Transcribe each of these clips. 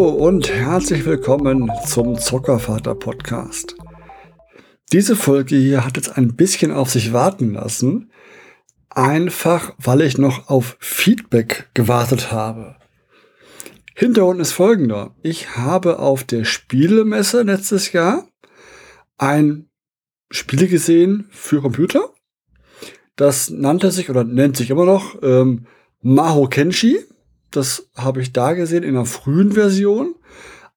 Hallo und herzlich willkommen zum Zockervater Podcast. Diese Folge hier hat jetzt ein bisschen auf sich warten lassen, einfach weil ich noch auf Feedback gewartet habe. Hintergrund ist folgender. Ich habe auf der Spielemesse letztes Jahr ein Spiel gesehen für Computer. Das nannte sich oder nennt sich immer noch ähm, Maho Kenshi. Das habe ich da gesehen in einer frühen Version.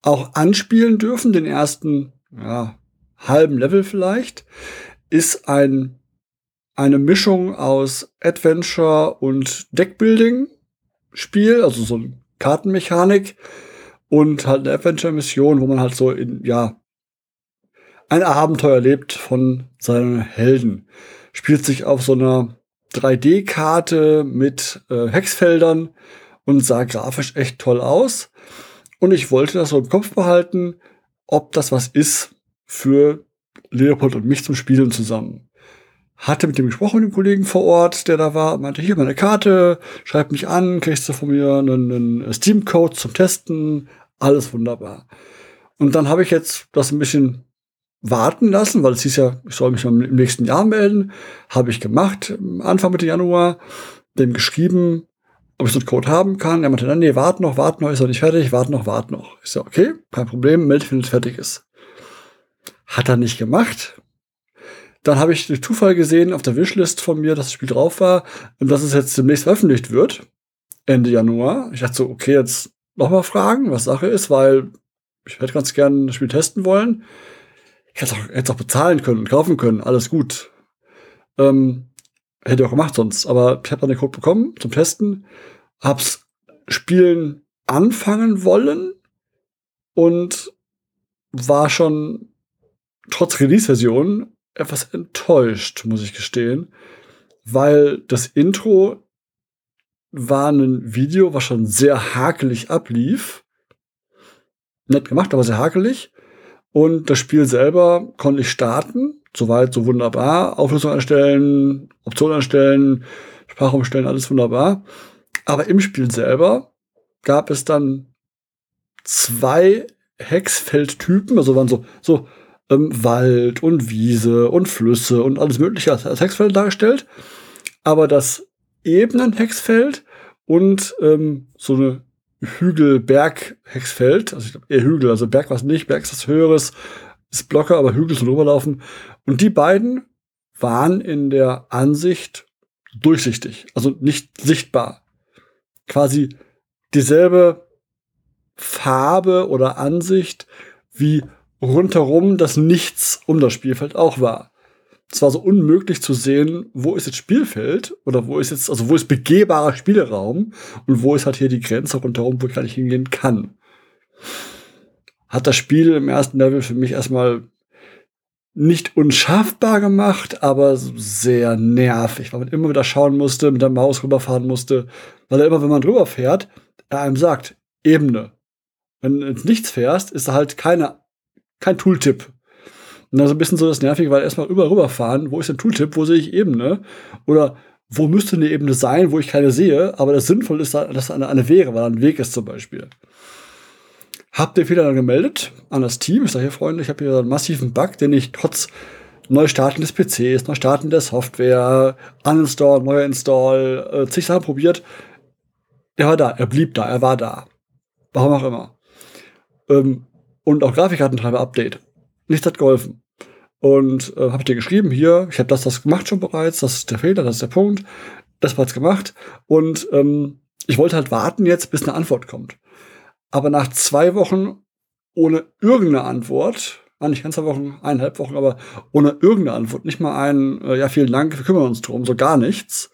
Auch anspielen dürfen, den ersten ja, halben Level vielleicht. Ist ein, eine Mischung aus Adventure und Deckbuilding Spiel, also so ein Kartenmechanik und halt eine Adventure-Mission, wo man halt so in, ja, ein Abenteuer lebt von seinen Helden. Spielt sich auf so einer 3D-Karte mit äh, Hexfeldern und sah grafisch echt toll aus. Und ich wollte das so im Kopf behalten, ob das was ist für Leopold und mich zum Spielen zusammen hatte mit dem gesprochen, mit dem Kollegen vor Ort, der da war, meinte, hier meine Karte, schreib mich an, kriegst du von mir einen, einen Steam-Code zum Testen, alles wunderbar. Und dann habe ich jetzt das ein bisschen warten lassen, weil es hieß ja, ich soll mich im nächsten Jahr melden. Habe ich gemacht, Anfang Mitte Januar, dem geschrieben, ob ich so einen Code haben kann. Er meinte dann, nee, warte noch, warte noch, ist noch nicht fertig, warte noch, warte noch. Ich so, okay, kein Problem, melde wenn es fertig ist. Hat er nicht gemacht. Dann habe ich durch Zufall gesehen auf der Wishlist von mir, dass das Spiel drauf war und dass es jetzt demnächst veröffentlicht wird. Ende Januar. Ich dachte so, okay, jetzt noch mal fragen, was Sache ist, weil ich hätte ganz gerne das Spiel testen wollen. Ich hätte es auch, auch bezahlen können und kaufen können, alles gut. Ähm, hätte ich auch gemacht sonst. Aber ich habe dann den Code bekommen zum Testen, hab's Spielen anfangen wollen und war schon trotz Release-Version etwas enttäuscht, muss ich gestehen, weil das Intro war ein Video, was schon sehr hakelig ablief. Nett gemacht, aber sehr hakelig. Und das Spiel selber konnte ich starten. Soweit, so wunderbar. Auflösung einstellen, Optionen einstellen, Sprache umstellen, alles wunderbar. Aber im Spiel selber gab es dann zwei Hexfeldtypen, also waren so, so ähm, Wald und Wiese und Flüsse und alles Mögliche als, als Hexfeld dargestellt. Aber das Ebenen-Hexfeld und ähm, so eine Hügel-Berg-Hexfeld, also ich glaube eher Hügel, also Berg was nicht, Berg ist was Höheres, ist Blocker, aber Hügel sind Oberlaufen. Und die beiden waren in der Ansicht durchsichtig, also nicht sichtbar. Quasi dieselbe Farbe oder Ansicht wie rundherum das Nichts um das Spielfeld auch war. Es war so unmöglich zu sehen, wo ist jetzt Spielfeld oder wo ist jetzt, also wo ist begehbarer Spielraum und wo ist halt hier die Grenze rundherum, wo ich gar nicht hingehen kann. Hat das Spiel im ersten Level für mich erstmal nicht unschaffbar gemacht, aber sehr nervig, weil man immer wieder schauen musste, mit der Maus rüberfahren musste, weil er immer, wenn man drüber fährt, er einem sagt, Ebene. Wenn du ins Nichts fährst, ist da halt keine kein Tooltip. Und das ist ein bisschen so das Nervige, weil erstmal über rüberfahren, wo ist der Tooltip, wo sehe ich Ebene? Oder wo müsste eine Ebene sein, wo ich keine sehe, aber das sinnvoll ist, dass eine, eine wäre, weil ein Weg ist zum Beispiel. Habt ihr Fehler dann gemeldet an das Team? Ich sage hier, Freunde, ich habe hier einen massiven Bug, den ich trotz Neustarten des PCs, Neustarten der Software, Uninstall, Neuinstall, äh, zig Sachen probiert. Er war da, er blieb da, er war da. Warum auch immer. Ähm, und auch Grafikkartentreiber-Update. Nichts hat geholfen. Und äh, habe ich dir geschrieben, hier, ich habe das, das gemacht schon bereits, das ist der Fehler, das ist der Punkt, das war jetzt gemacht. Und ähm, ich wollte halt warten jetzt, bis eine Antwort kommt. Aber nach zwei Wochen ohne irgendeine Antwort, ah, nicht ganz zwei Wochen, eineinhalb Wochen, aber ohne irgendeine Antwort, nicht mal ein, äh, ja, vielen Dank, wir kümmern uns drum, so gar nichts.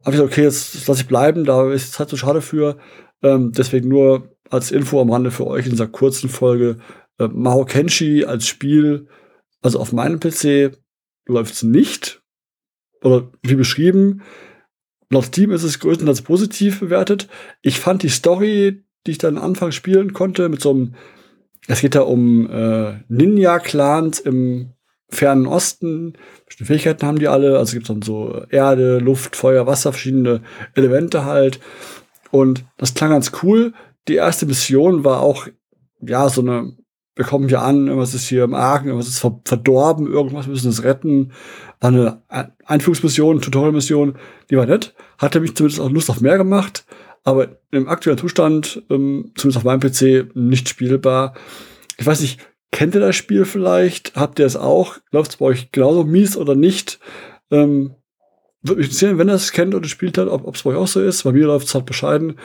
Habe ich gesagt, okay, jetzt, lasse ich bleiben, da ist Zeit zu schade für. Ähm, deswegen nur als Info am Rande für euch in dieser kurzen Folge. Äh, Maho Kenshi als Spiel, also auf meinem PC läuft es nicht. Oder wie beschrieben, laut Steam ist es größtenteils positiv bewertet. Ich fand die Story, die ich dann Anfang spielen konnte, mit so einem, es geht da um äh, Ninja-Clans im fernen Osten. Bestimmte Fähigkeiten haben die alle. Also gibt es dann so Erde, Luft, Feuer, Wasser, verschiedene Elemente halt. Und das klang ganz cool Die erste Mission war auch, ja, so eine, wir kommen hier an, irgendwas ist hier im Argen, irgendwas ist verdorben, irgendwas müssen es retten. War eine Einführungsmission, Tutorial-Mission, die war nett. Hatte mich zumindest auch Lust auf mehr gemacht, aber im aktuellen Zustand, ähm, zumindest auf meinem PC, nicht spielbar. Ich weiß nicht, kennt ihr das Spiel vielleicht? Habt ihr es auch? Läuft es bei euch genauso mies oder nicht? Ähm, würde mich interessieren, wenn ihr es kennt oder spielt hat, ob es bei euch auch so ist. Bei mir läuft es halt bescheiden.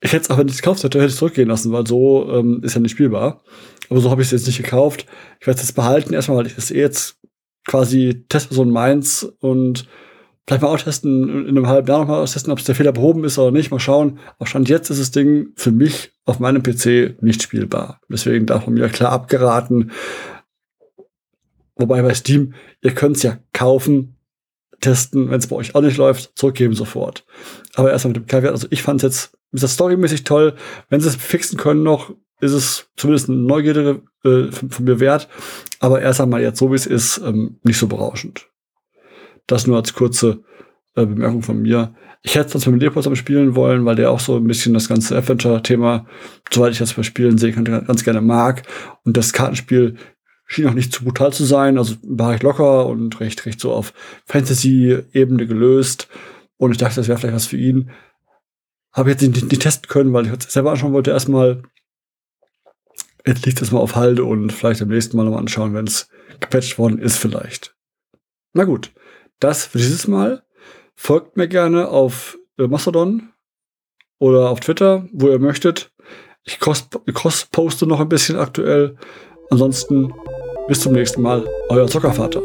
Ich hätte es aber nicht gekauft hätte, hätte ich es zurückgehen lassen, weil so ähm, ist ja nicht spielbar. Aber so habe ich es jetzt nicht gekauft. Ich werde es jetzt behalten, erstmal, weil ich das eh jetzt quasi Testperson meins und vielleicht mal austesten, in einem halben Jahr nochmal austesten, ob es der Fehler behoben ist oder nicht. Mal schauen. Auch Stand jetzt ist das Ding für mich auf meinem PC nicht spielbar. Deswegen davon mir klar abgeraten. Wobei bei Steam, ihr könnt es ja kaufen, testen, wenn es bei euch auch nicht läuft, zurückgeben sofort. Aber erstmal mit dem Caveat, also ich fand es jetzt, ist das storymäßig toll. Wenn sie es fixen können noch, ist es zumindest eine Neugierde äh, von, von, mir wert. Aber erst einmal jetzt so wie es ist, ähm, nicht so berauschend. Das nur als kurze äh, Bemerkung von mir. Ich hätte sonst mit Leopold zusammen spielen wollen, weil der auch so ein bisschen das ganze Adventure-Thema, soweit ich das bei Spielen sehe, ganz gerne mag. Und das Kartenspiel schien auch nicht zu brutal zu sein, also war recht locker und recht, recht so auf Fantasy-Ebene gelöst. Und ich dachte, das wäre vielleicht was für ihn. Habe jetzt nicht, nicht testen können, weil ich es selber anschauen wollte erstmal. Jetzt liegt es mal auf Halde und vielleicht am nächsten Mal nochmal anschauen, wenn es gepatcht worden ist, vielleicht. Na gut, das für dieses Mal. Folgt mir gerne auf äh, Mastodon oder auf Twitter, wo ihr möchtet. Ich cross-poste noch ein bisschen aktuell. Ansonsten bis zum nächsten Mal, euer Zockervater.